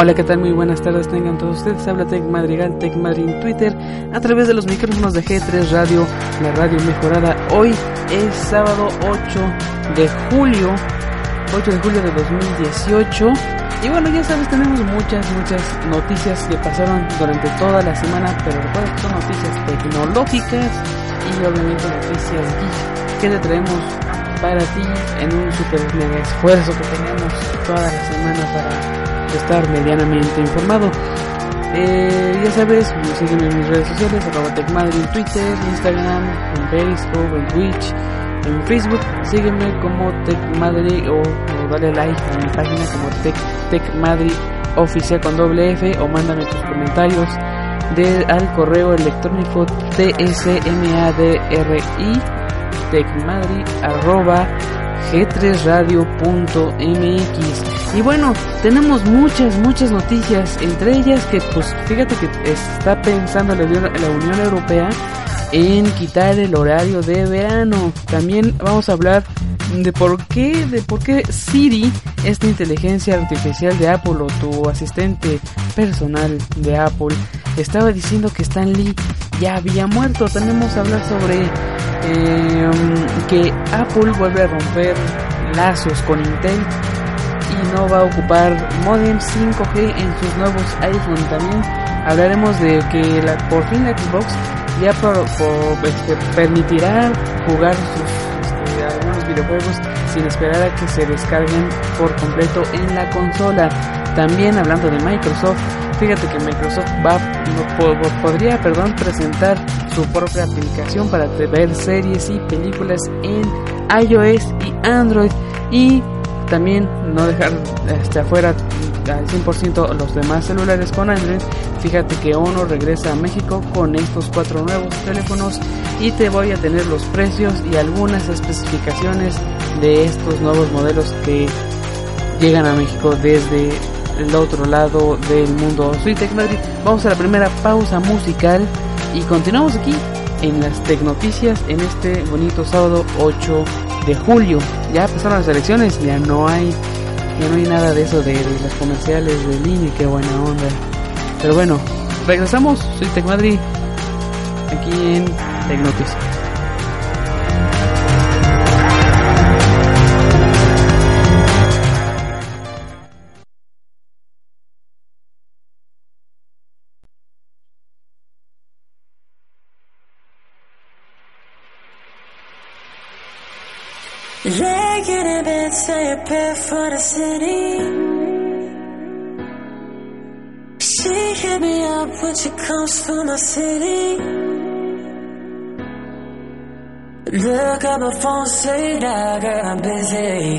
Hola, ¿qué tal? Muy buenas tardes tengan todos ustedes. Habla Tech Madrigal, Tech Madrid en Twitter, a través de los micrófonos de G3 Radio, la radio mejorada. Hoy es sábado 8 de julio, 8 de julio de 2018. Y bueno, ya sabes, tenemos muchas, muchas noticias que pasaron durante toda la semana, pero recuerda que son noticias tecnológicas y obviamente noticias geek que te traemos para ti en un super esfuerzo que tenemos toda la semana para estar medianamente informado. Eh, ya sabes, sígueme en mis redes sociales, arroba TechMadri en Twitter, Instagram, en Facebook, en Twitch, en Facebook. Sígueme como TechMadri o, o, dale like a mi página como Tech, TechMadri oficial con doble F o mándame tus comentarios de, al correo electrónico tsmadri arroba g3radio.mx. Y bueno, tenemos muchas, muchas noticias, entre ellas que pues fíjate que está pensando la, Unión Europea en quitar el horario de verano. También vamos a hablar de por qué, de por qué Siri, esta inteligencia artificial de Apple o tu asistente personal de Apple, estaba diciendo que Stan Lee ya había muerto. Tenemos a hablar sobre eh, que Apple vuelve a romper lazos con Intel y no va a ocupar modem 5G en sus nuevos iPhone. También hablaremos de que la, por fin la Xbox ya por, este, permitirá jugar sus este, algunos videojuegos sin esperar a que se descarguen por completo en la consola. También hablando de Microsoft, fíjate que Microsoft va no, podría, perdón, presentar su propia aplicación para ver series y películas en iOS y Android y también no dejar este, afuera al 100% los demás celulares con Android. Fíjate que Ono regresa a México con estos cuatro nuevos teléfonos y te voy a tener los precios y algunas especificaciones de estos nuevos modelos que llegan a México desde el otro lado del mundo. Soy Tech Madrid. Vamos a la primera pausa musical y continuamos aquí en las Tecnoticias en este bonito sábado 8 de julio. Ya empezaron las elecciones, ya no hay ya no hay nada de eso de, de las comerciales de línea, qué buena onda. Pero bueno, regresamos, soy Tech Madrid aquí en Tecnoticias. Bed, say a prayer for the city. She hit me up when she comes to my city. Look at my phone, say that girl, I'm busy.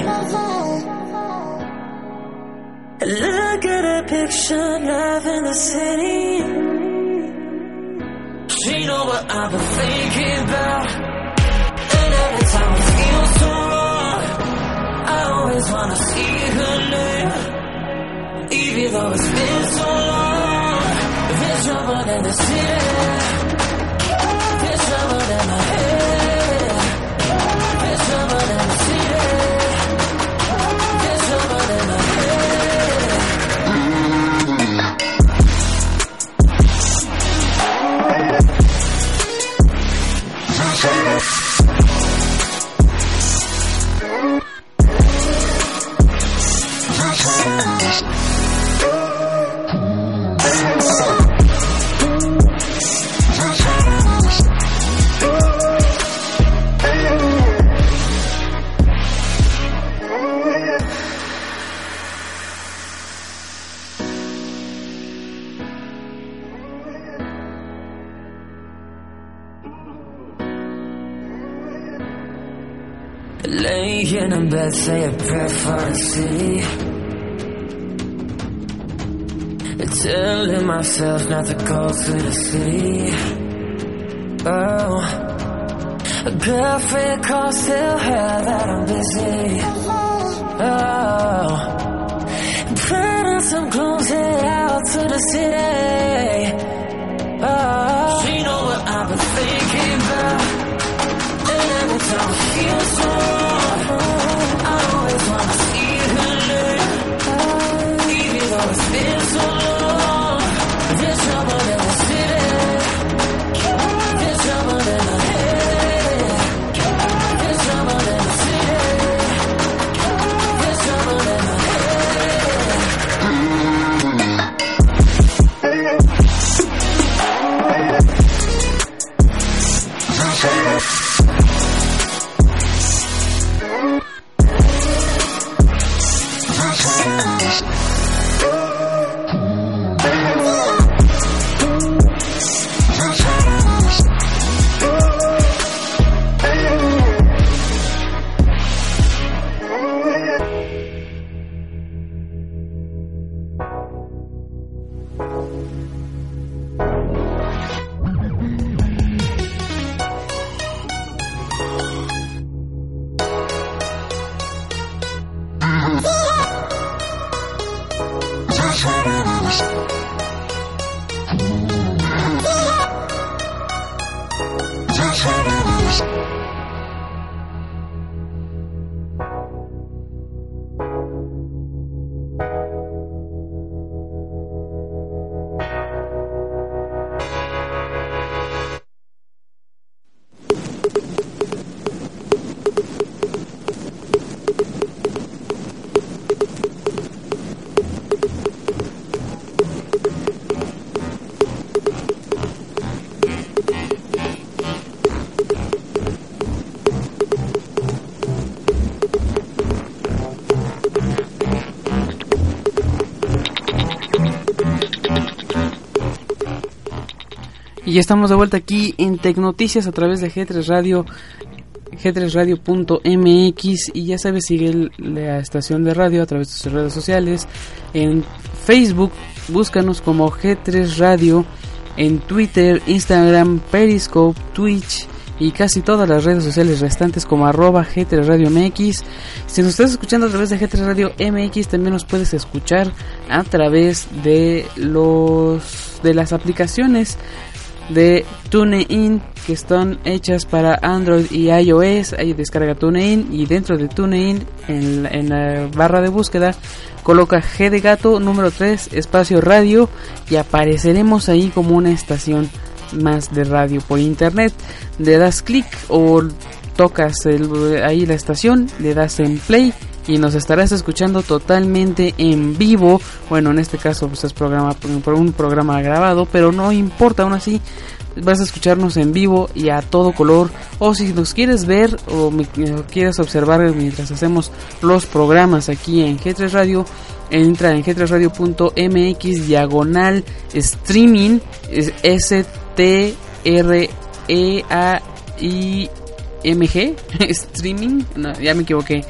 Look at a picture, love in the city. She know what I've been thinking about. And every time I feel so always wanna see her live. Even though it's been so long, there's trouble in the city. Laying in bed, say a prayer for the city. Telling myself not to go to the city. Oh, a girlfriend calls, tell her that I'm busy. Oh, put on some clothes, head out to the city. Oh, she know what I've been thinking about, and every time I feel so Y estamos de vuelta aquí en Tecnoticias a través de G3 Radio, g3radio.mx y ya sabes, sigue la estación de radio a través de sus redes sociales. En Facebook, búscanos como G3 Radio. En Twitter, Instagram, Periscope, Twitch y casi todas las redes sociales restantes como arroba G3 Radio MX. Si nos estás escuchando a través de G3 Radio MX, también nos puedes escuchar a través de los de las aplicaciones de TuneIn que están hechas para Android y iOS. Ahí descarga TuneIn y dentro de TuneIn en, en la barra de búsqueda coloca G de gato número 3 espacio radio y apareceremos ahí como una estación más de radio por internet. Le das clic o tocas el- ahí la estación, le das en play y nos estarás escuchando totalmente en vivo. Bueno, en este caso pues es programa un programa grabado, pero no importa aún así. Vas a escucharnos en vivo y a todo color. O si nos quieres ver o me- o quieres observar mientras hacemos los programas aquí en G3 Radio, entra en g3radio.mx diagonal streaming es S T R E A I M G streaming no, ya me equivoqué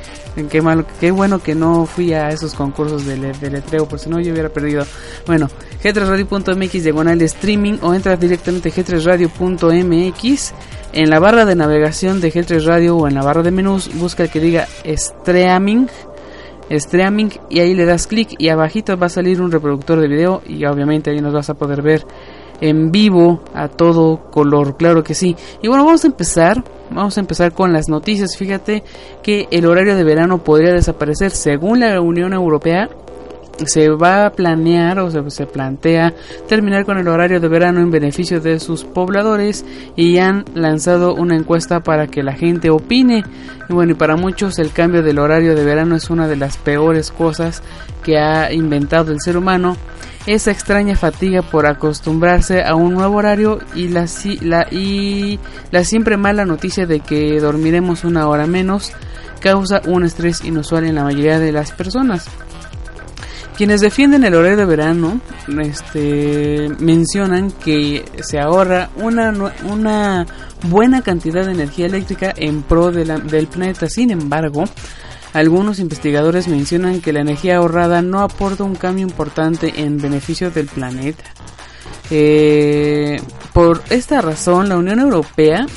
qué malo qué bueno que no fui a esos concursos de, de letreo por si no yo hubiera perdido bueno g3radio.mx diagonal streaming o entra directamente a g3radio.mx en la barra de navegación de G3 Radio o en la barra de menús busca el que diga streaming streaming y ahí le das clic y abajito va a salir un reproductor de video y obviamente ahí nos vas a poder ver en vivo a todo color, claro que sí. Y bueno, vamos a empezar, vamos a empezar con las noticias. Fíjate que el horario de verano podría desaparecer según la Unión Europea. Se va a planear o se, plantea terminar con el horario de verano en beneficio de sus pobladores y han lanzado una encuesta para que la gente opine. Y bueno, y para muchos el cambio del horario de verano es una de las peores cosas que ha inventado el ser humano esa extraña fatiga por acostumbrarse a un nuevo horario y la, y la siempre mala noticia de que dormiremos una hora menos causa un estrés inusual en la mayoría de las personas. Quienes defienden el horario de verano este, mencionan que se ahorra una, una buena cantidad de energía eléctrica en pro del planeta. Sin embargo, algunos investigadores mencionan que la energía ahorrada no aporta un cambio importante en beneficio del planeta. Eh, por esta razón, la Unión Europea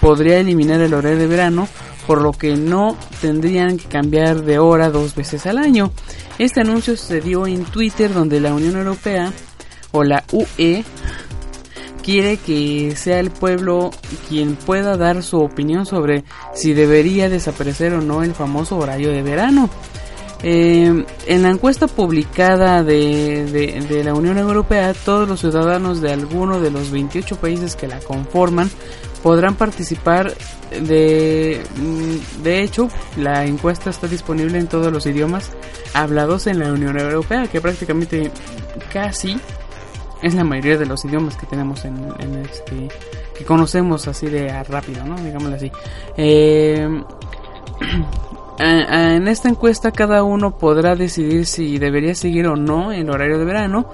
podría eliminar el horario de verano, por lo que no tendrían que cambiar de hora dos veces al año. Este anuncio se dio en Twitter, donde la Unión Europea o la UE quiere que sea el pueblo quien pueda dar su opinión sobre si debería desaparecer o no el famoso horario de verano. Eh, en la encuesta publicada de, la Unión Europea, todos los ciudadanos de alguno de los 28 países que la conforman podrán participar. De, mm, de hecho, la encuesta está disponible en todos los idiomas hablados en la Unión Europea, que prácticamente casi es la mayoría de los idiomas que tenemos en, este que conocemos así de rápido, ¿no? Digámoslo así. Eh, en esta encuesta cada uno podrá decidir si debería seguir o no el horario de verano,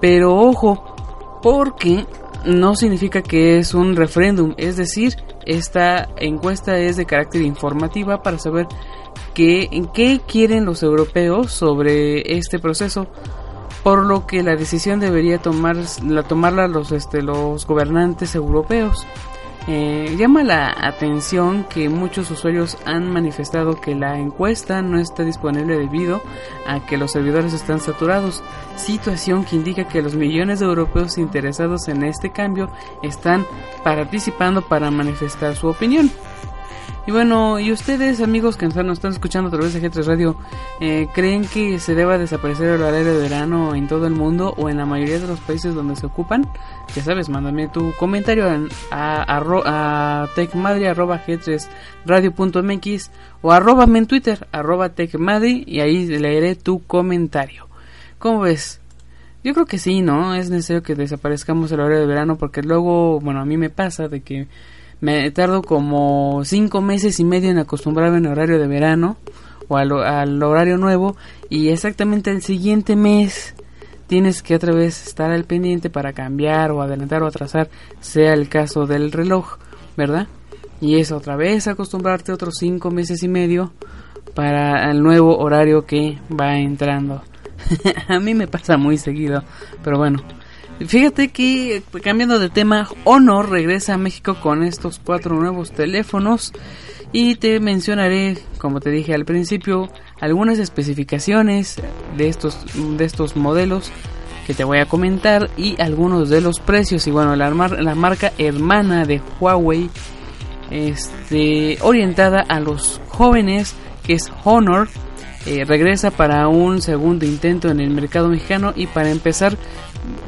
pero ojo, porque no significa que es un referéndum, es decir, esta encuesta es de carácter informativa para saber qué, qué quieren los europeos sobre este proceso por lo que la decisión debería tomar, la, tomarla los, este, los gobernantes europeos. Eh, llama la atención que muchos usuarios han manifestado que la encuesta no está disponible debido a que los servidores están saturados, situación que indica que los millones de europeos interesados en este cambio están participando para manifestar su opinión. Y bueno, ¿y ustedes, amigos que nos están escuchando a través de G3 Radio, eh, creen que se deba desaparecer el horario de verano en todo el mundo o en la mayoría de los países donde se ocupan? Ya sabes, mándame tu comentario a, a, a techmadri.g3radio.mx o arrobame en Twitter, arroba techmadri, y ahí leeré tu comentario. ¿Cómo ves? Yo creo que sí, ¿no? Es necesario que desaparezcamos el horario de verano porque luego, bueno, a mí me pasa de que me tardo como cinco meses y medio en acostumbrarme en horario de verano o al, horario nuevo y exactamente el siguiente mes tienes que otra vez estar al pendiente para cambiar o adelantar o atrasar, sea el caso del reloj, ¿verdad? Y es otra vez acostumbrarte otros cinco meses y medio para el nuevo horario que va entrando. a mí me pasa muy seguido, pero bueno, Fíjate que cambiando de tema, Honor regresa a México con estos cuatro nuevos teléfonos. Y te mencionaré, como te dije al principio, algunas especificaciones de estos de estos modelos que te voy a comentar y algunos de los precios. Y bueno, la, la marca hermana de Huawei este orientada a los jóvenes que es Honor eh, regresa para un segundo intento en el mercado mexicano. Y para empezar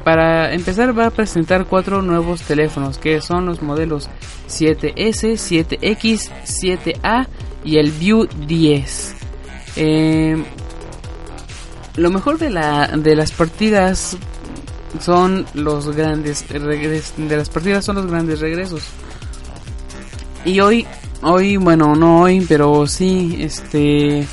para empezar va a presentar cuatro nuevos teléfonos que son los modelos 7S, 7X, 7A y el View 10. Eh, lo mejor de, la, de las partidas son los grandes de las partidas son los grandes regresos. Y hoy, hoy, bueno, no hoy, pero sí, este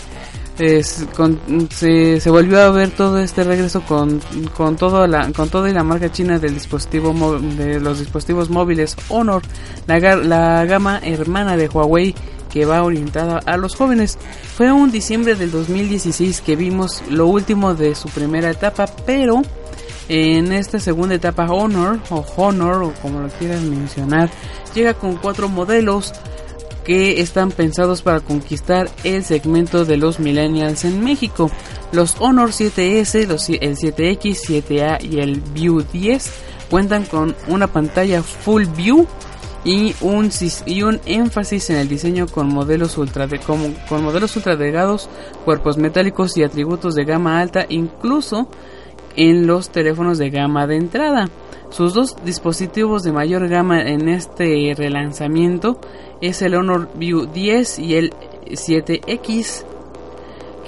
se, se, volvió a ver todo este regreso con, con, todo la, con toda la marca china del dispositivo de los dispositivos móviles Honor, la, la gama hermana de Huawei que va orientada a los jóvenes. Fue un diciembre del 2016 que vimos lo último de su primera etapa, pero en esta segunda etapa Honor o Honor o como lo quieras mencionar, llega con cuatro modelos que están pensados para conquistar el segmento de los millennials en México. Los Honor 7S, los, el 7X, 7A y el View 10 cuentan con una pantalla Full View y un, y un énfasis en el diseño con modelos ultra de, con, con modelos ultra delgados, cuerpos metálicos y atributos de gama alta, incluso en los teléfonos de gama de entrada. Sus dos dispositivos de mayor gama en este relanzamiento es el Honor View 10 y el 7X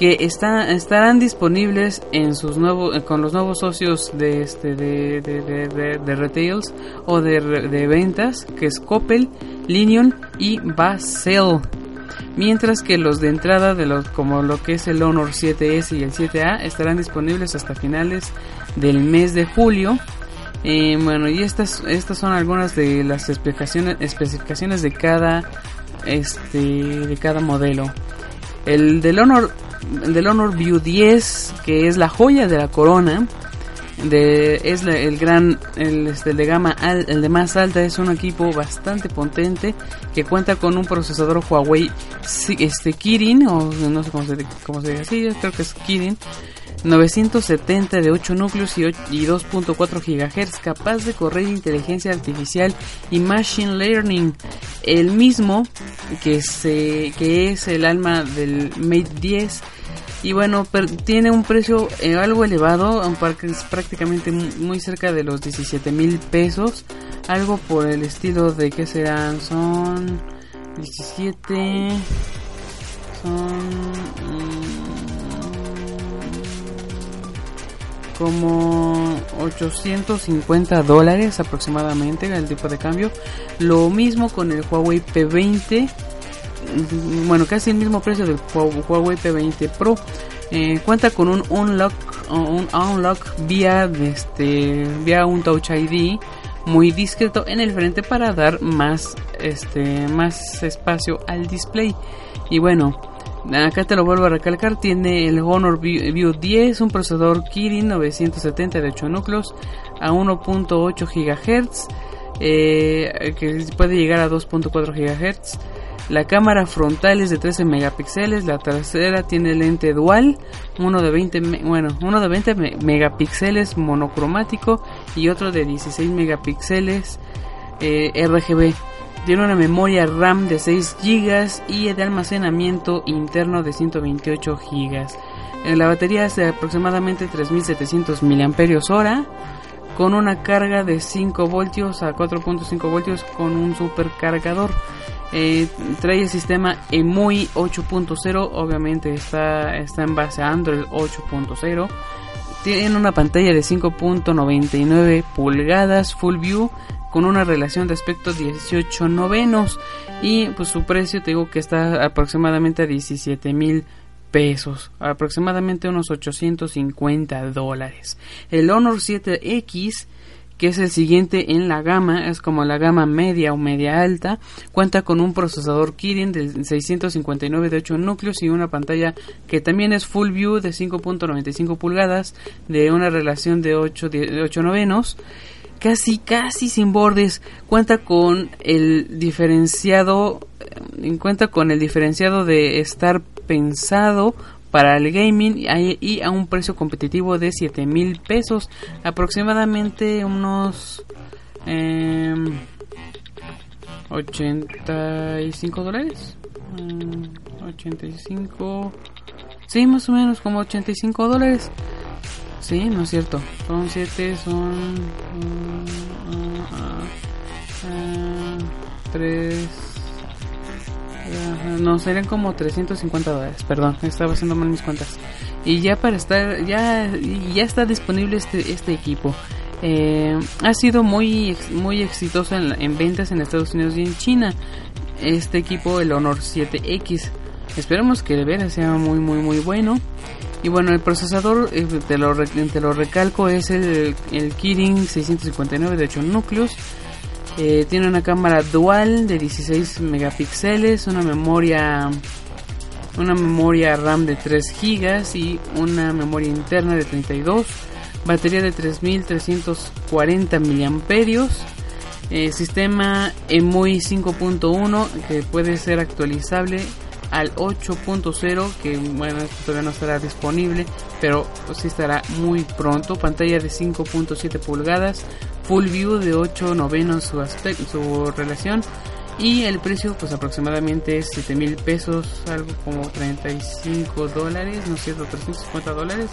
que estarán disponibles en sus con los nuevos socios de este de, de, retails o de, ventas que es Coppel, Linion y Basel. mientras que los de entrada de los como lo que es el Honor 7S y el 7A estarán disponibles hasta finales del mes de julio. Eh, bueno, y estas estas son algunas de las especificaciones especificaciones de cada este de cada modelo. El del Honor del Honor View 10, que es la joya de la corona, de, es el gran, el, este, de gama el de más alta, es un equipo bastante potente que cuenta con un procesador Huawei este, Kirin, o no sé cómo se, cómo se dice así, creo que es Kirin, 970 de 8 núcleos y, y 2.4 GHz, capaz de correr inteligencia artificial y machine learning, el mismo que, se, que es el alma del Mate 10 y bueno, tiene un precio eh, algo elevado, es prácticamente muy cerca de los 17 mil pesos, algo por el estilo de que serán, son 17, son como 850 dólares aproximadamente el tipo de cambio. Lo mismo con el Huawei P20 bueno, casi el mismo precio del Huawei P20 Pro. Eh, cuenta con un unlock, un unlock vía, este, vía un Touch ID muy discreto en el frente para dar más, este, más espacio al display. Y bueno, acá te lo vuelvo a recalcar, tiene el Honor View 10, un procesador Kirin 970 de 8 núcleos a 1.8 GHz, eh, que puede llegar a 2.4 GHz. La cámara frontal es de 13 megapíxeles, la trasera tiene lente dual, uno de 20, bueno, uno de 20 megapíxeles monocromático y otro de 16 megapíxeles eh, RGB. Tiene una memoria RAM de 6 GB y de almacenamiento interno de 128 GB. La batería es de aproximadamente 3700 mAh con una carga de 5 voltios a 4.5 voltios con un supercargador. Eh, trae el sistema EMUI 8.0, obviamente está, está en base a Android 8.0. Tiene una pantalla de 5.99 pulgadas Full View con una relación de aspecto 18 novenos y pues su precio te digo que está aproximadamente a 17 mil pesos, aproximadamente unos 850 dólares. El Honor 7X que es el siguiente en la gama, es como la gama media o media alta, cuenta con un procesador Kirin de 659 de 8 núcleos y una pantalla que también es Full View de 5.95 pulgadas de una relación de 8, de 8 novenos casi casi sin bordes cuenta con el diferenciado en eh, cuenta con el diferenciado de estar pensado para el gaming y a un precio competitivo de 7 mil pesos, aproximadamente unos 85 em, dólares. 85, mm, sí, más o menos como 85 dólares. Sí, no es cierto, son 7, son 3 mm, no, serían como 350 dólares, perdón, estaba haciendo mal mis cuentas. Y ya para estar, ya, ya está disponible este, este equipo. Eh, ha sido muy, muy exitoso en, ventas en Estados Unidos y en China. Este equipo, el Honor 7X. Esperemos que de veras sea muy, muy, muy bueno. Y bueno, el procesador, eh, te, lo, te lo recalco, es el, el Kirin 659 de 8 núcleos. Eh, tiene una cámara dual de 16 megapíxeles, una memoria una memoria RAM de 3 GB y una memoria interna de 32, batería de 3340 mAh, eh, sistema EMUI 5.1 que puede ser actualizable al 8.0 que bueno todavía no estará disponible pero sí estará muy pronto. Pantalla de 5.7 pulgadas full view de 8 novenos su aspecto su relación y el precio pues aproximadamente es 7 mil pesos algo como 35 dólares no es cierto 350 dólares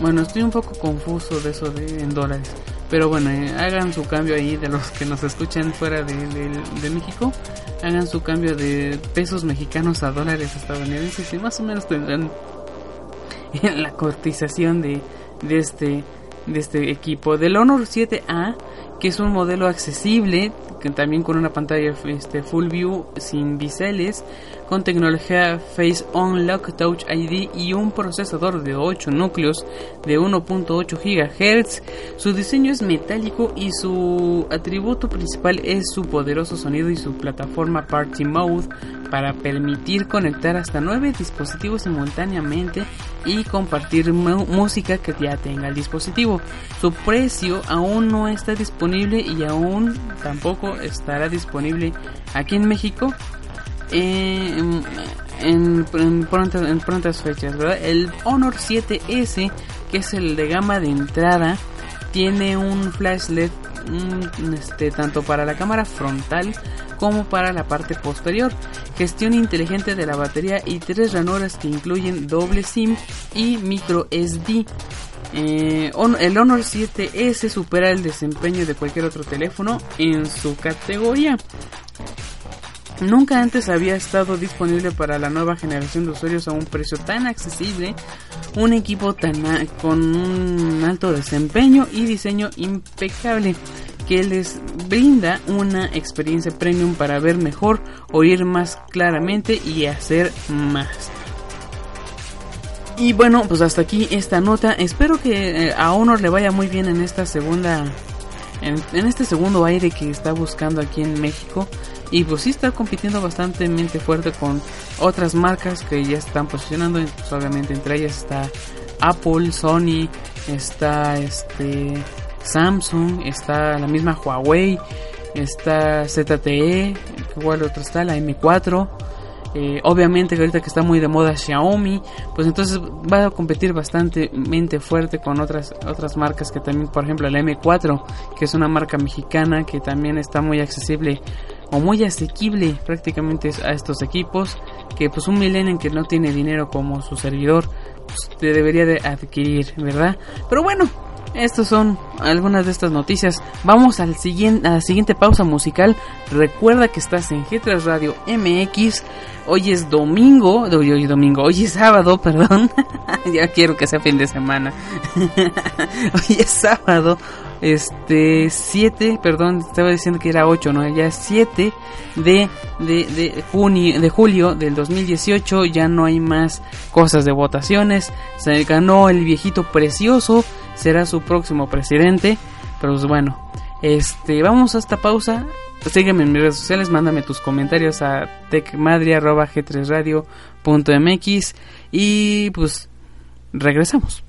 bueno estoy un poco confuso de eso de en dólares pero bueno eh, hagan su cambio ahí de los que nos escuchan fuera de, de México. Hagan su cambio de pesos mexicanos a dólares estadounidenses y más o menos tendrán la cotización de, de este de este equipo. Del Honor 7A que es un modelo accesible, que también con una pantalla este, full view sin biseles, con tecnología Face Unlock Touch ID y un procesador de 8 núcleos de 1.8 GHz. Su diseño es metálico y su atributo principal es su poderoso sonido y su plataforma Party Mode para permitir conectar hasta 9 dispositivos simultáneamente y compartir música que ya tenga el dispositivo. Su precio aún no está disponible y aún tampoco estará disponible aquí en México en, en, prontas, fechas, El Honor 7S, que es el de gama de entrada, tiene un flash LED este, tanto para la cámara frontal como para la parte posterior, gestión inteligente de la batería y tres ranuras que incluyen doble SIM y micro SD. Eh, el Honor 7S supera el desempeño de cualquier otro teléfono en su categoría. Nunca antes había estado disponible para la nueva generación de usuarios a un precio tan accesible, un equipo tan con un alto desempeño y diseño impecable que les brinda una experiencia premium para ver mejor, oír más claramente y hacer más. Y bueno, pues hasta aquí esta nota. Espero que eh, a Honor le vaya muy bien en esta segunda en, este segundo aire que está buscando aquí en México. Y pues sí está compitiendo bastante fuerte con otras marcas que ya están posicionando. Pues obviamente entre ellas está Apple, Sony, está este Samsung, está la misma Huawei, está ZTE, igual otro está la M4. Eh, obviamente que ahorita que está muy de moda Xiaomi, pues entonces va a competir bastante fuerte con otras otras marcas que también, por ejemplo, la M4, que es una marca mexicana que también está muy accesible o muy asequible prácticamente a estos equipos, que pues un millennial que no tiene dinero como su servidor, pues te debería de adquirir, ¿verdad? Pero bueno, estas son algunas de estas noticias. Vamos al siguiente, a la siguiente pausa musical. Recuerda que estás en g Radio MX. Hoy es domingo, hoy, hoy domingo, hoy es sábado, perdón. ya quiero que sea fin de semana. hoy es sábado, este 7, perdón, estaba diciendo que era 8, no, ya es 7 de, de, de, junio, de julio del 2018, ya no hay más cosas de votaciones, se ganó el viejito precioso, será su próximo presidente, pero pues bueno, este, vamos a esta pausa, sígueme en mis redes sociales, mándame tus comentarios a tecmadria.g3radio.mx y pues regresamos.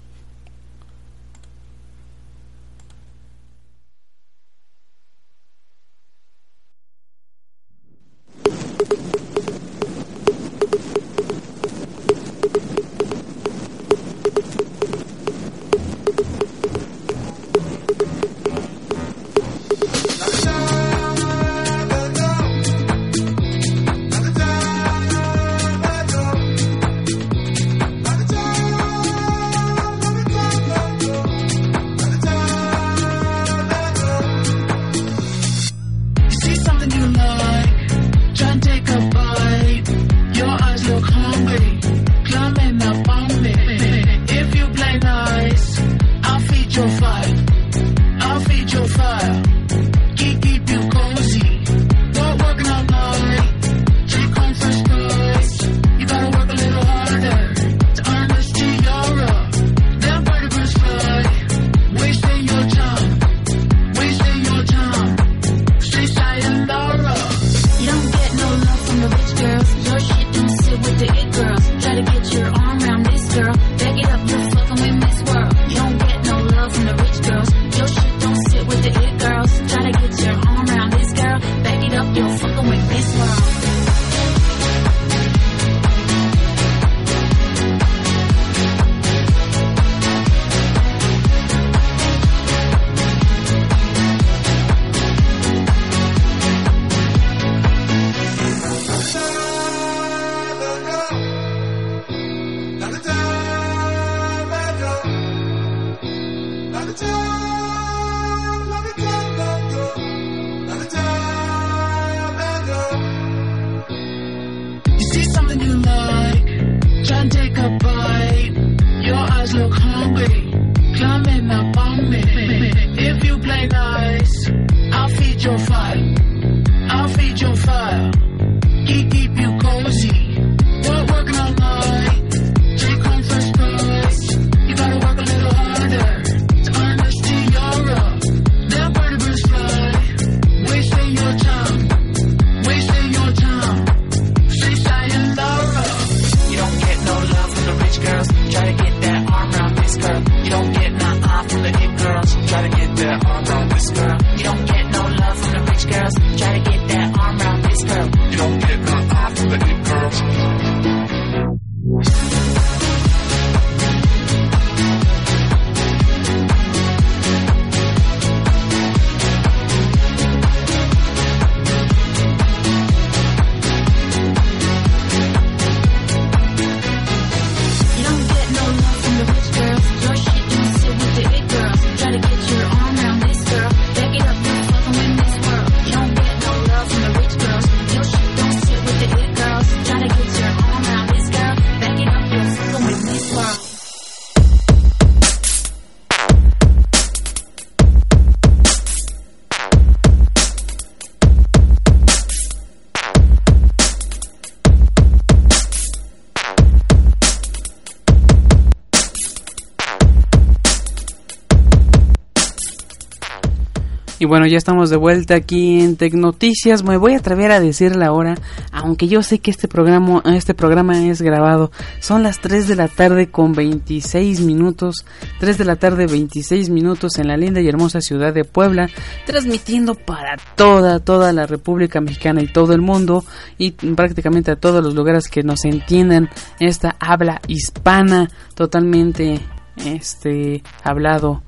Bueno, ya estamos de vuelta aquí en Tecnoticias. Me voy a atrever a decir la hora, aunque yo sé que este programa, este programa es grabado. Son las 3 de la tarde con 26 minutos. 3 de la tarde 26 minutos en la linda y hermosa ciudad de Puebla, transmitiendo para toda, toda la República Mexicana y todo el mundo y prácticamente a todos los lugares que nos entiendan esta habla hispana totalmente este hablado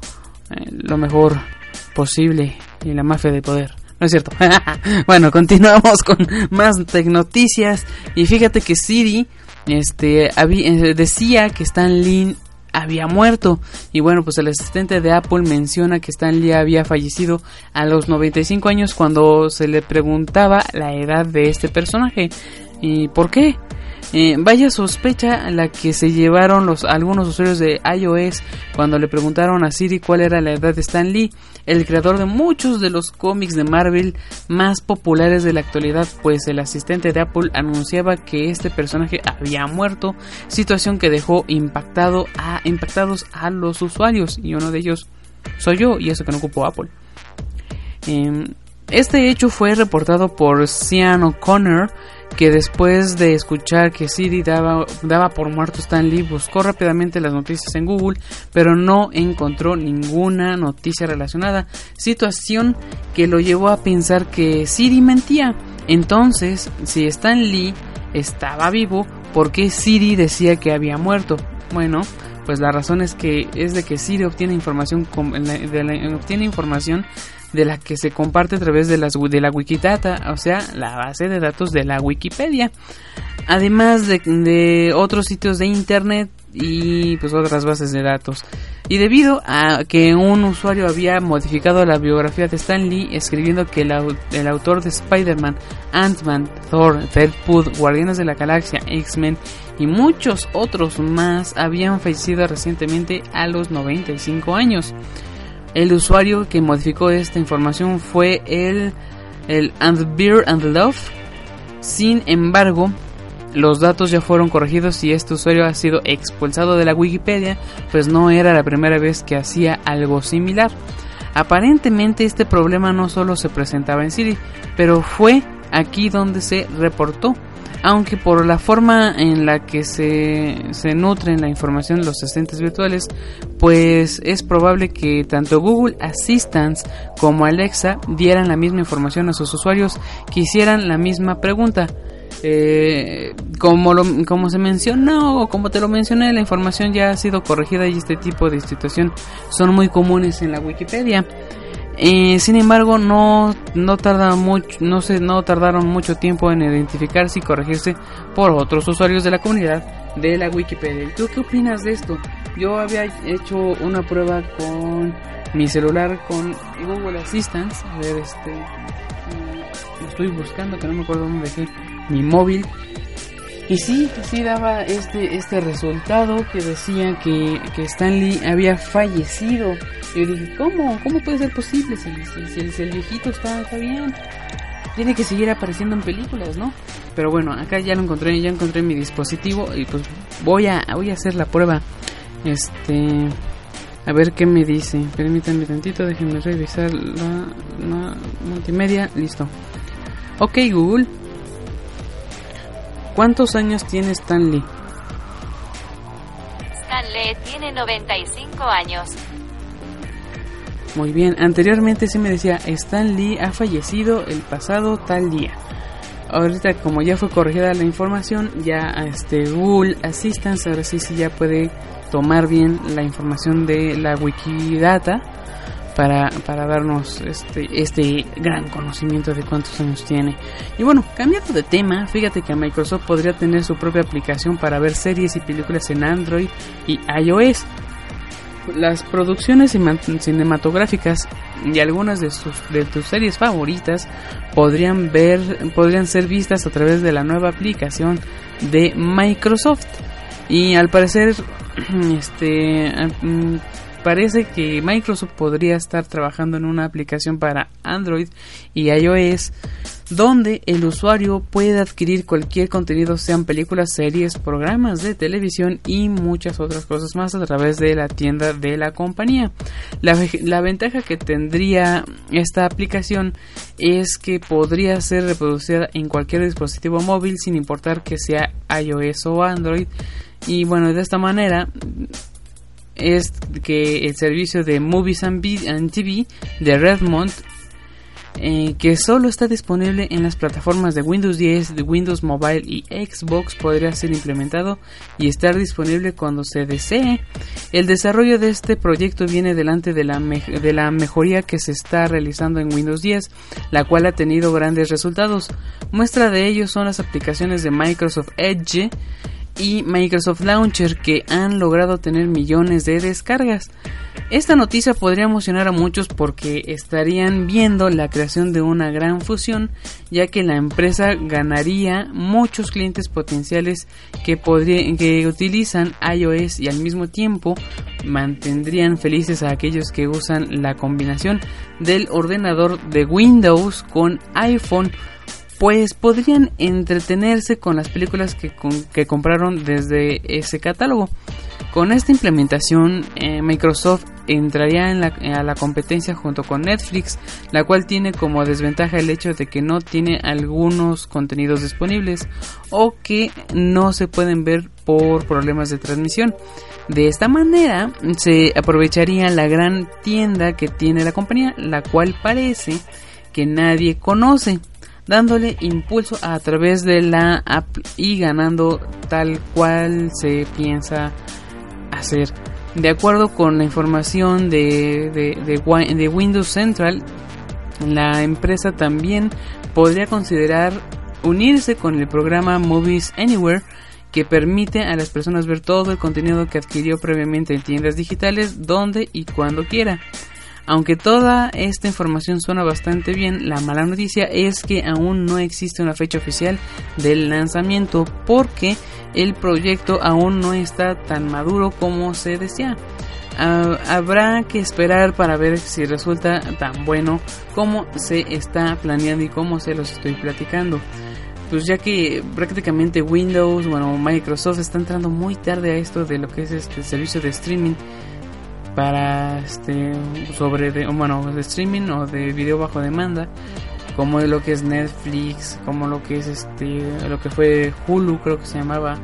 eh, lo mejor posible y la mafia de poder. No es cierto. bueno, continuamos con más tecnoticias. Y fíjate que Siri este, eh, decía que Stan Lee había muerto. Y bueno, pues el asistente de Apple menciona que Stan Lee había fallecido a los 95 años cuando se le preguntaba la edad de este personaje. ¿Y por qué? Eh, vaya sospecha la que se llevaron los algunos usuarios de iOS cuando le preguntaron a Siri cuál era la edad de Stan Lee, el creador de muchos de los cómics de Marvel más populares de la actualidad, pues el asistente de Apple anunciaba que este personaje había muerto, situación que dejó impactado a, impactados a los usuarios y uno de ellos soy yo y eso que no ocupo Apple. Em, este hecho fue reportado por Sean O'Connor, que después de escuchar que Siri daba, daba por muerto Stan Lee, buscó rápidamente las noticias en Google, pero no encontró ninguna noticia relacionada, situación que lo llevó a pensar que Siri mentía. Entonces, si Stan Lee estaba vivo, ¿por qué Siri decía que había muerto? Bueno, pues la razón es que es de que Siri obtiene información, obtiene información de la que se comparte a través de, las, de la Wikidata, o sea, la base de datos de la Wikipedia. Además de, otros sitios de internet y pues otras bases de datos. Y debido a que un usuario había modificado la biografía de Stan Lee escribiendo que el, el autor de Spider-Man, Ant-Man, Thor, Deadpool, Guardianes de la Galaxia, X-Men y muchos otros más habían fallecido recientemente a los 95 años. El usuario que modificó esta información fue el, el And Beer and Love. Sin embargo, los datos ya fueron corregidos y este usuario ha sido expulsado de la Wikipedia, pues no era la primera vez que hacía algo similar. Aparentemente este problema no solo se presentaba en Siri, pero fue aquí donde se reportó aunque por la forma en la que se, se nutren la información de los asistentes virtuales, pues es probable que tanto Google Assistant como Alexa dieran la misma información a sus usuarios que hicieran la misma pregunta. Eh, como, lo, como se mencionó o como te lo mencioné, la información ya ha sido corregida y este tipo de situación son muy comunes en la Wikipedia. Eh, sin embargo, no, no, tarda mucho, no, se, no tardaron mucho tiempo en identificarse y corregirse por otros usuarios de la comunidad de la Wikipedia. ¿Tú qué opinas de esto? Yo había hecho una prueba con mi celular con Google Assistant. A ver, este. Lo estoy buscando, que no me acuerdo dónde dejé mi móvil. Y sí, sí daba este, este resultado que decía que, que Stanley había fallecido. Yo dije, ¿cómo? ¿Cómo puede ser posible si, si, el viejito está, está bien? Tiene que seguir apareciendo en películas, ¿no? Pero bueno, acá ya lo encontré, ya encontré mi dispositivo y pues voy a, voy a hacer la prueba. Este... A ver qué me dice. Permítanme tantito, déjenme revisar la, multimedia. Listo. Ok, Google. ¿Cuántos años tiene Stan Lee? Stan Lee tiene 95 años. Muy bien, anteriormente sí me decía, Stan Lee ha fallecido el pasado tal día. Ahorita como ya fue corregida la información, ya este Google Assistant ahora sí, sí ya puede tomar bien la información de la Wikidata para, para darnos este, este gran conocimiento de cuántos años tiene. Y bueno, cambiando de tema, fíjate que Microsoft podría tener su propia aplicación para ver series y películas en Android y iOS. Las producciones cinematográficas y algunas de, sus, de tus series favoritas podrían, ver, podrían ser vistas a través de la nueva aplicación de Microsoft. Y al parecer este mm, parece que Microsoft podría estar trabajando en una aplicación para Android y iOS donde el usuario puede adquirir cualquier contenido, sean películas, series, programas de televisión y muchas otras cosas más a través de la tienda de la compañía. La, la ventaja que tendría esta aplicación es que podría ser reproducida en cualquier dispositivo móvil sin importar que sea iOS o Android y bueno, de esta manera es que el servicio de Movies and, TV de Redmond eh, que solo está disponible en las plataformas de Windows 10, de Windows Mobile y Xbox podría ser implementado y estar disponible cuando se desee. El desarrollo de este proyecto viene delante de la, de la mejoría que se está realizando en Windows 10, la cual ha tenido grandes resultados. Muestra de ello son las aplicaciones de Microsoft Edge, y Microsoft Launcher que han logrado tener millones de descargas. Esta noticia podría emocionar a muchos porque estarían viendo la creación de una gran fusión, ya que la empresa ganaría muchos clientes potenciales que, que utilizan iOS y al mismo tiempo mantendrían felices a aquellos que usan la combinación del ordenador de Windows con iPhone pues podrían entretenerse con las películas que, que compraron desde ese catálogo. Con esta implementación, eh, Microsoft entraría en a la competencia junto con Netflix, la cual tiene como desventaja el hecho de que no tiene algunos contenidos disponibles o que no se pueden ver por problemas de transmisión. De esta manera se aprovecharía la gran tienda que tiene la compañía, la cual parece que nadie conoce dándole impulso a través de la app y ganando tal cual se piensa hacer. De acuerdo con la información de, de, Windows Central, la empresa también podría considerar unirse con el programa Movies Anywhere que permite a las personas ver todo el contenido que adquirió previamente en tiendas digitales donde y cuando quiera. Aunque toda esta información suena bastante bien, la mala noticia es que aún no existe una fecha oficial del lanzamiento porque el proyecto aún no está tan maduro como se desea. Ah, habrá que esperar para ver si resulta tan bueno como se está planeando y como se los estoy platicando pues ya que prácticamente Windows, bueno, Microsoft está entrando muy tarde a esto de lo que es este servicio de streaming para este sobre de, bueno de streaming o de video bajo demanda como lo que es Netflix como lo que es este lo que fue Hulu creo que se llamaba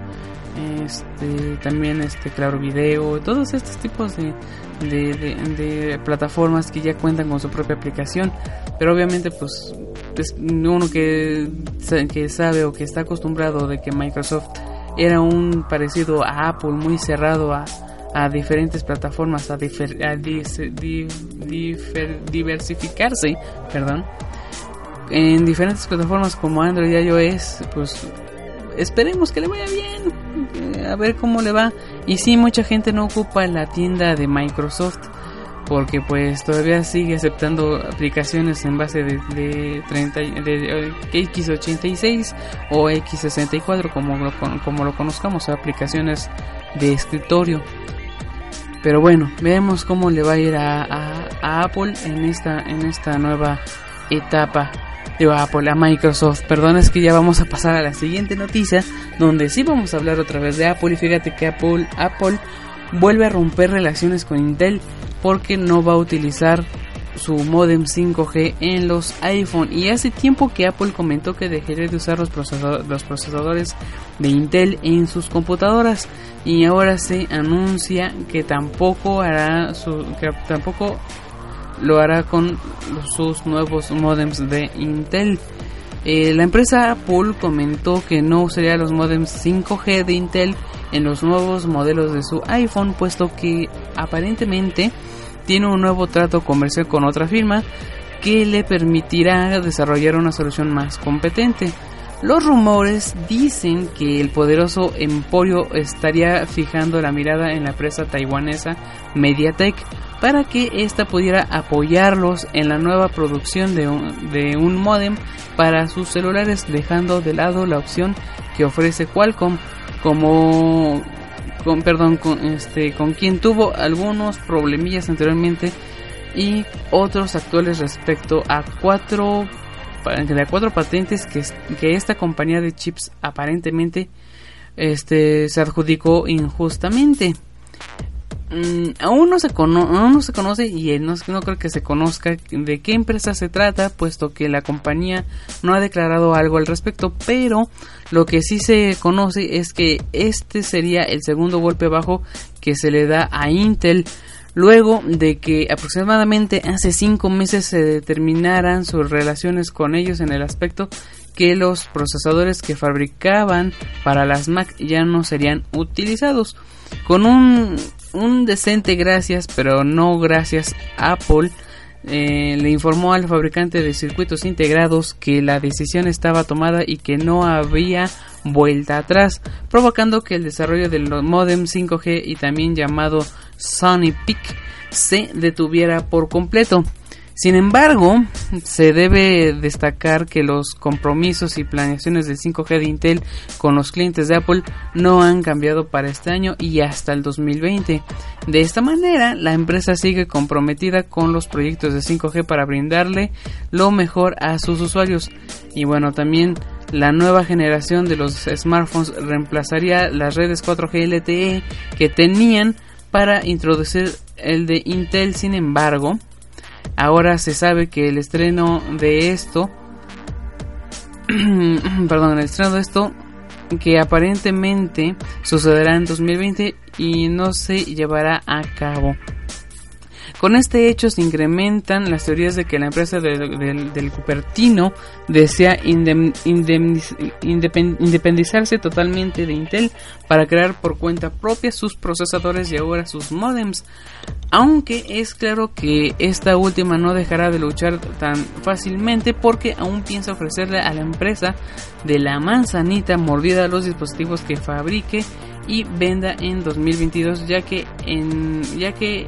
este también este claro video todos estos tipos de, de, plataformas que ya cuentan con su propia aplicación. Pero obviamente pues, pues uno que, que sabe o que está acostumbrado de que Microsoft era un parecido a Apple muy cerrado a a diferentes plataformas, a, diversificarse, perdón, en diferentes plataformas como Android y iOS, pues esperemos que le vaya bien, a ver cómo le va. Y si mucha gente no ocupa la tienda de Microsoft porque pues todavía sigue aceptando aplicaciones en base de, de, 30, de X86 o X64 como lo, como lo conozcamos, aplicaciones de escritorio. Pero bueno, veamos cómo le va a ir a, Apple en esta, en esta nueva etapa. Digo, a Apple, a Microsoft. Perdón, es que ya vamos a pasar a la siguiente noticia, donde sí vamos a hablar otra vez de Apple. Y fíjate que Apple, Apple vuelve a romper relaciones con Intel porque no va a utilizar su modem 5G en los iPhone y hace tiempo que Apple comentó que dejaría de usar los, procesadores de Intel en sus computadoras y ahora se anuncia que tampoco hará su, que tampoco lo hará con sus nuevos modems de Intel. Eh, la empresa Apple comentó que no usaría los modems 5G de Intel en los nuevos modelos de su iPhone, puesto que aparentemente tiene un nuevo trato comercial con otra firma que le permitirá desarrollar una solución más competente. Los rumores dicen que el poderoso Emporio estaría fijando la mirada en la empresa taiwanesa Mediatek para que ésta pudiera apoyarlos en la nueva producción de un, de un modem para sus celulares, dejando de lado la opción que ofrece Qualcomm como con perdón con este con quien tuvo algunos problemillas anteriormente y otros actuales respecto a cuatro de cuatro patentes que, que esta compañía de chips aparentemente este se adjudicó injustamente Mm, aún, no se no se conoce y no, no creo que se conozca de qué empresa se trata, puesto que la compañía no ha declarado algo al respecto, pero lo que sí se conoce es que este sería el segundo golpe bajo que se le da a Intel luego de que aproximadamente hace cinco meses se determinaran sus relaciones con ellos en el aspecto que los procesadores que fabricaban para las Mac ya no serían utilizados. Con un un decente gracias, pero no gracias Apple. Eh, le informó al fabricante de circuitos integrados que la decisión estaba tomada y que no había vuelta atrás, provocando que el desarrollo del modem 5G y también llamado Sony Peak se detuviera por completo. Sin embargo, se debe destacar que los compromisos y planeaciones del 5G de Intel con los clientes de Apple no han cambiado para este año y hasta el 2020. De esta manera, la empresa sigue comprometida con los proyectos de 5G para brindarle lo mejor a sus usuarios. Y bueno, también la nueva generación de los smartphones reemplazaría las redes 4G LTE que tenían para introducir el de Intel. Sin embargo, Ahora se sabe que el estreno de esto, perdón, el estreno de esto, que aparentemente sucederá en 2020 y no se llevará a cabo. Con este hecho se incrementan las teorías de que la empresa del Cupertino desea independizarse totalmente de Intel para crear por cuenta propia sus procesadores y ahora sus modems. Aunque es claro que esta última no dejará de luchar tan fácilmente porque aún piensa ofrecerle a la empresa de la manzanita mordida los dispositivos que fabrique y venda en 2022 ya que en ya que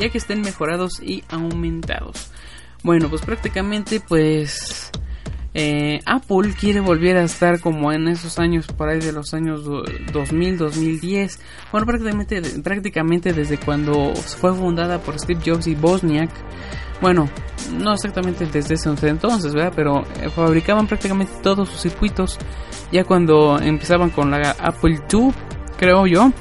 ya que estén mejorados y aumentados. Bueno, pues prácticamente pues eh, Apple quiere volver a estar como en esos años por ahí de los años 2000, 2010. Bueno, prácticamente, prácticamente desde cuando fue fundada por Steve Jobs y Bosniak. Bueno, no exactamente desde ese entonces, ¿verdad? Pero eh, fabricaban prácticamente todos sus circuitos ya cuando empezaban con la Apple II, creo yo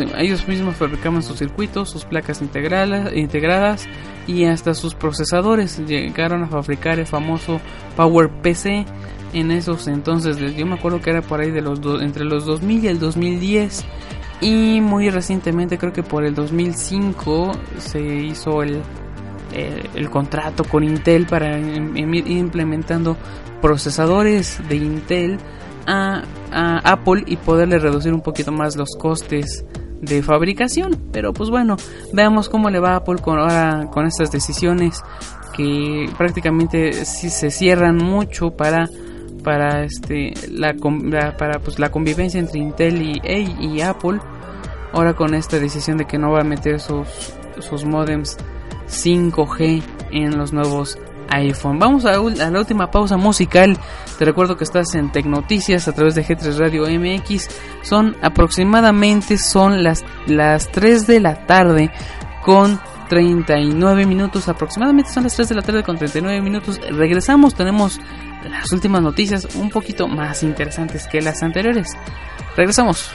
ellos mismos fabricaban sus circuitos, sus placas integradas y hasta sus procesadores. Llegaron a fabricar el famoso Power PC en esos entonces. Yo me acuerdo que era por ahí de los entre los 2000 y el 2010. Y muy recientemente, creo que por el 2005, se hizo el, el, contrato con Intel para ir implementando procesadores de Intel a, Apple y poderle reducir un poquito más los costes de fabricación. Pero pues bueno, veamos cómo le va Apple con, ahora con estas decisiones que prácticamente se cierran mucho para para este la, para pues la convivencia entre Intel y, y Apple ahora con esta decisión de que no va a meter sus sus modems 5G en los nuevos iPhone. Vamos a, la última pausa musical. Te recuerdo que estás en Tecnoticias a través de G3 Radio MX. Son aproximadamente son las, las 3 de la tarde con 39 minutos. Aproximadamente son las 3 de la tarde con 39 minutos. Regresamos, tenemos las últimas noticias un poquito más interesantes que las anteriores. Regresamos.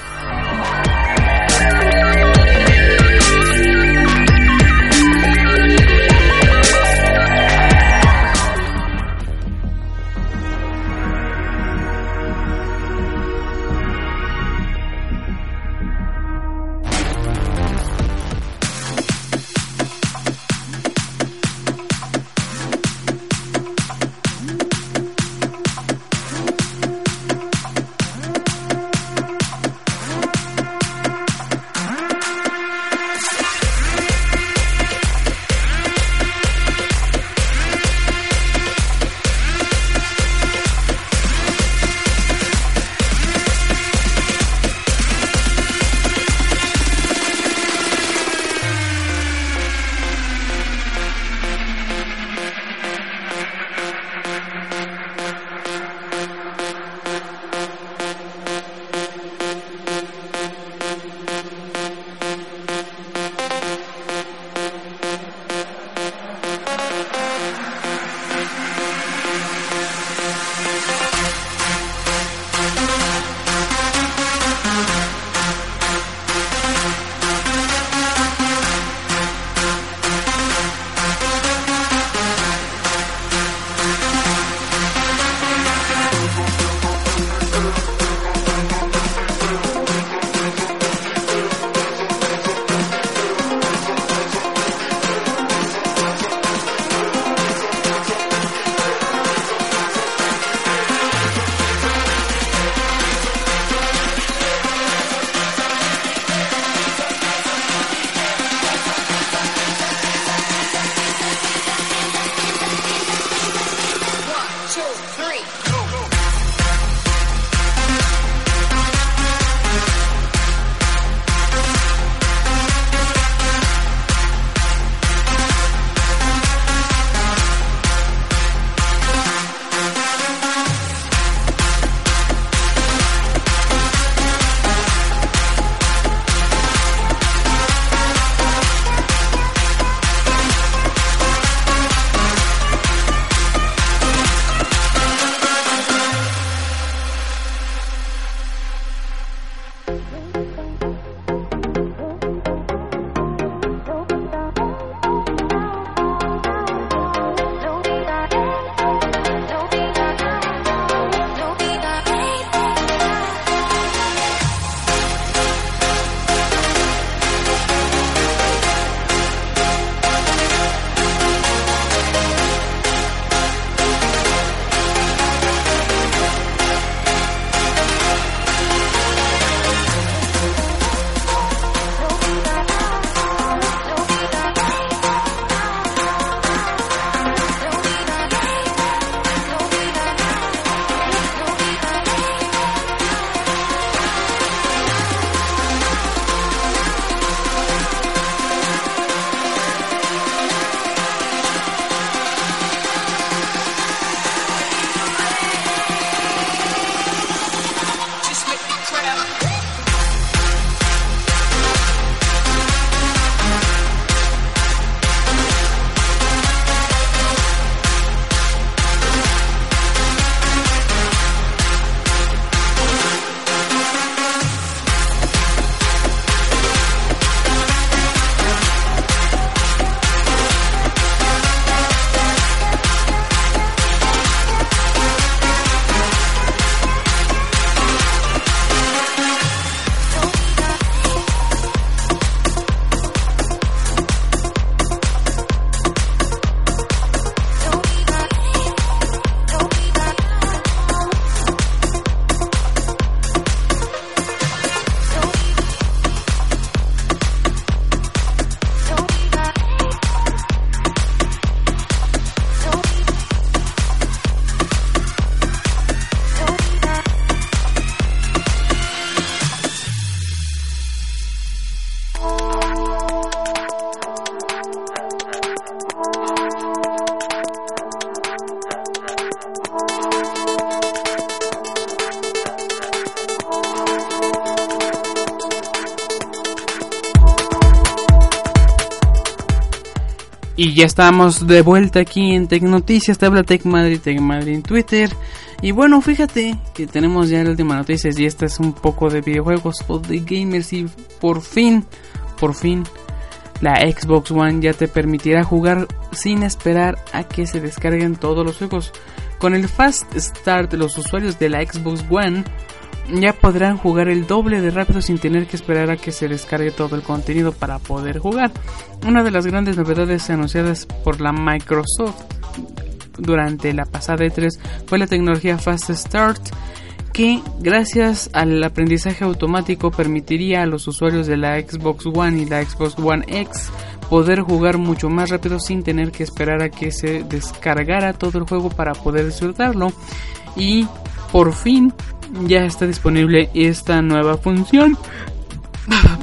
Y ya estamos de vuelta aquí en Tech Noticias, te habla Tech Madrid, Tech Madrid en Twitter. Y bueno, fíjate que tenemos ya la última noticia y esta es un poco de videojuegos o de gamers y por fin, por fin, la Xbox One ya te permitirá jugar sin esperar a que se descarguen todos los juegos. Con el Fast Start, los usuarios de la Xbox One ya podrán jugar el doble de rápido sin tener que esperar a que se descargue todo el contenido para poder jugar. Una de las grandes novedades anunciadas por la Microsoft durante la pasada E3 fue la tecnología Fast Start que gracias al aprendizaje automático permitiría a los usuarios de la Xbox One y la Xbox One X poder jugar mucho más rápido sin tener que esperar a que se descargara todo el juego para poder disfrutarlo y por fin ya está disponible esta nueva función.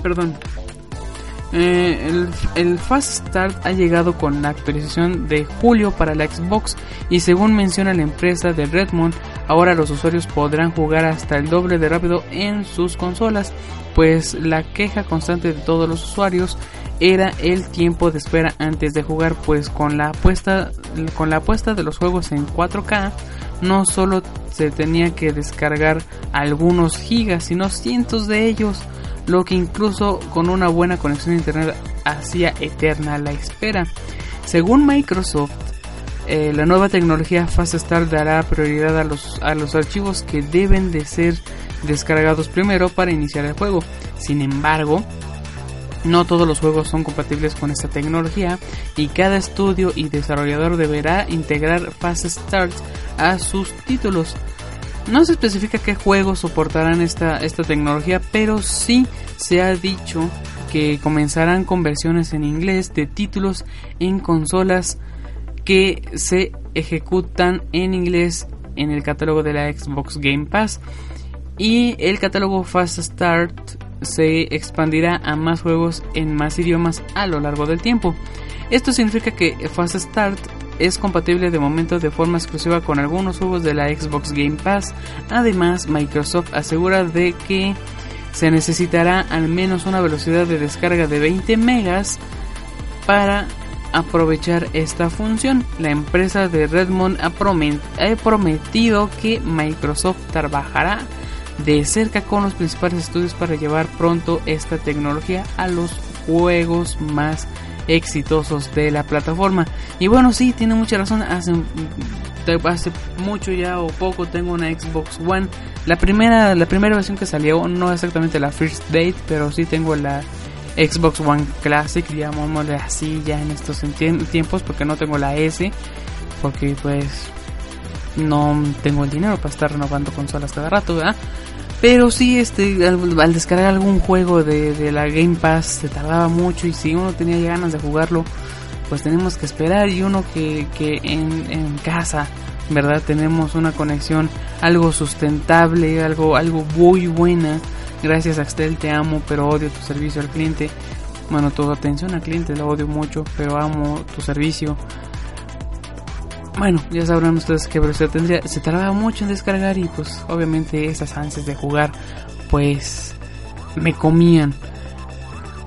Perdón. Eh, el, Fast Start ha llegado con la actualización de julio para la Xbox y según menciona la empresa de Redmond, ahora los usuarios podrán jugar hasta el doble de rápido en sus consolas, pues la queja constante de todos los usuarios era el tiempo de espera antes de jugar, pues con la apuesta con la apuesta de los juegos en 4K no solo se tenía que descargar algunos gigas, sino cientos de ellos, lo que incluso con una buena conexión a internet hacía eterna la espera. Según Microsoft, eh, la nueva tecnología Fast Start dará prioridad a los, a los archivos que deben de ser descargados primero para iniciar el juego. Sin embargo, no todos los juegos son compatibles con esta tecnología y cada estudio y desarrollador deberá integrar Fast Start a sus títulos. No se especifica qué juegos soportarán esta, esta tecnología, pero sí se ha dicho que comenzarán con versiones en inglés de títulos en consolas que se ejecutan en inglés en el catálogo de la Xbox Game Pass y el catálogo Fast Start se expandirá a más juegos en más idiomas a lo largo del tiempo. Esto significa que Fast Start es compatible de momento de forma exclusiva con algunos juegos de la Xbox Game Pass. Además, Microsoft asegura de que se necesitará al menos una velocidad de descarga de 20 megas para aprovechar esta función. La empresa de Redmond ha prometido que Microsoft trabajará de cerca con los principales estudios para llevar pronto esta tecnología a los juegos más exitosos de la plataforma. Y bueno, sí, tiene mucha razón. Hace, hace mucho ya o poco tengo una Xbox One. La primera, la primera versión que salió, no exactamente la First Date, pero sí tengo la Xbox One Classic, llamémosle así ya en estos tiempos, porque no tengo la S, porque pues no tengo el dinero para estar renovando consolas cada rato, ¿verdad? Pero sí, este, al, descargar algún juego de, la Game Pass se tardaba mucho y si uno tenía ganas de jugarlo, pues tenemos que esperar y uno que, que en, en casa, ¿verdad? Tenemos una conexión algo sustentable, algo, algo muy buena. Gracias Axtel, te amo, pero odio tu servicio al cliente. Bueno, tu atención al cliente lo odio mucho, pero amo tu servicio. Bueno, ya sabrán ustedes que se tendría, se tardaba mucho en descargar y pues obviamente esas ansias de jugar pues me comían.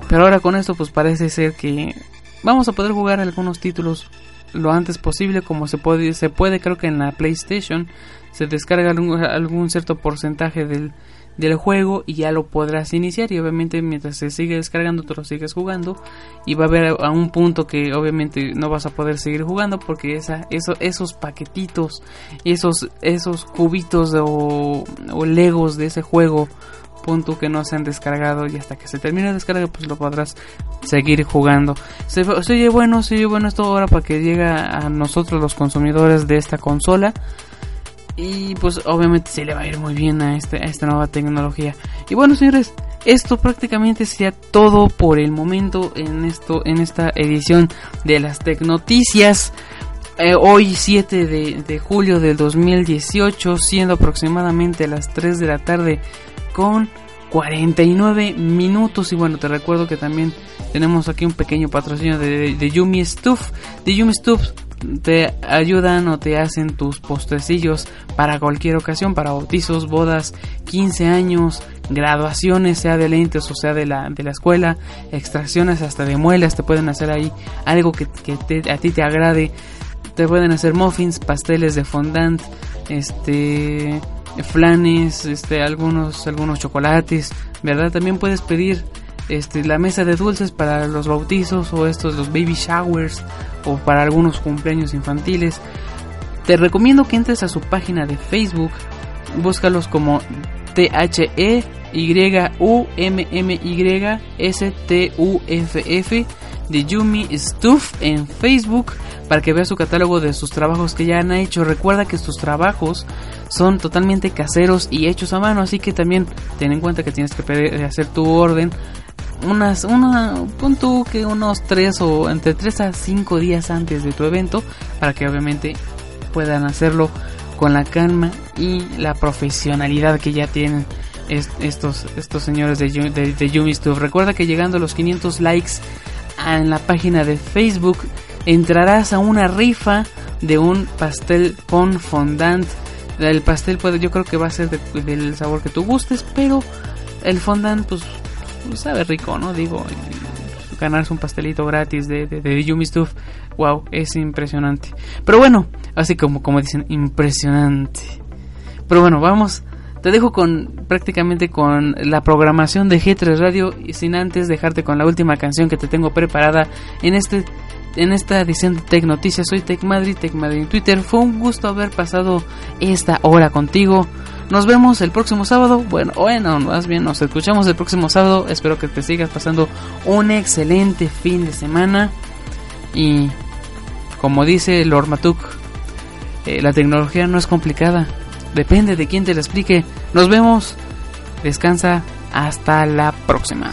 Pero ahora con esto pues parece ser que vamos a poder jugar algunos títulos lo antes posible como se puede se puede creo que en la PlayStation se descarga algún cierto porcentaje del del juego y ya lo podrás iniciar. Y obviamente mientras se sigue descargando tú lo sigues jugando. Y va a haber a un punto que obviamente no vas a poder seguir jugando porque esa, eso, esos paquetitos esos, esos cubitos o, o legos de ese juego punto que no se han descargado y hasta que se termine de descarga pues lo podrás seguir jugando. Se, se oye bueno se oye bueno esto ahora para que llegue a nosotros los consumidores de esta consola y pues obviamente se le va a ir muy bien a, este, a esta nueva tecnología. Y bueno señores, esto prácticamente sería todo por el momento en, esto, en esta edición de las Tecnoticias. Eh, hoy 7 de, de, julio del 2018, siendo aproximadamente las 3 de la tarde con 49 minutos. Y bueno, te recuerdo que también tenemos aquí un pequeño patrocinio de, de Yumi Stuff. De Yumi Stuff te ayudan o te hacen tus postrecillos para cualquier ocasión, para bautizos, bodas, 15 años, graduaciones, sea de lentes o sea de la, de la escuela, extracciones hasta de muelas, te pueden hacer ahí algo que, a ti te agrade, te pueden hacer muffins, pasteles de fondant, este flanes, este algunos algunos chocolates, ¿verdad? También puedes pedir este, la mesa de dulces para los bautizos o estos los baby showers o para algunos cumpleaños infantiles. Te recomiendo que entres a su página de Facebook, búscalos como T H E Y U M M Y S T U F F de Yumi Stuff en Facebook para que veas su catálogo de sus trabajos que ya han hecho. Recuerda que sus trabajos son totalmente caseros y hechos a mano, así que también ten en cuenta que tienes que hacer tu orden unas, una, punto que unos 3 o entre 3 a 5 días antes de tu evento para que obviamente puedan hacerlo con la calma y la profesionalidad que ya tienen estos, estos señores de, de, de Yumi Recuerda que llegando a los 500 likes en la página de Facebook entrarás a una rifa de un pastel con fondant. El pastel puede, yo creo que va a ser del sabor que tú gustes, pero el fondant pues pues, sabe rico, ¿no? Digo, ganarse un pastelito gratis de, de, Yumi Stuff, wow, es impresionante. Pero bueno, así como, como dicen, impresionante. Pero bueno, vamos, te dejo con prácticamente con la programación de G3 Radio y sin antes dejarte con la última canción que te tengo preparada en este en esta edición de Tech Noticias. Soy Tech Madrid, Tech Madrid en Twitter. Fue un gusto haber pasado esta hora contigo. Nos vemos el próximo sábado. Bueno, bueno, más bien nos escuchamos el próximo sábado. Espero que te sigas pasando un excelente fin de semana. Y como dice Lord Matuk, eh, la tecnología no es complicada. Depende de quién te la explique. Nos vemos. Descansa. Hasta la próxima.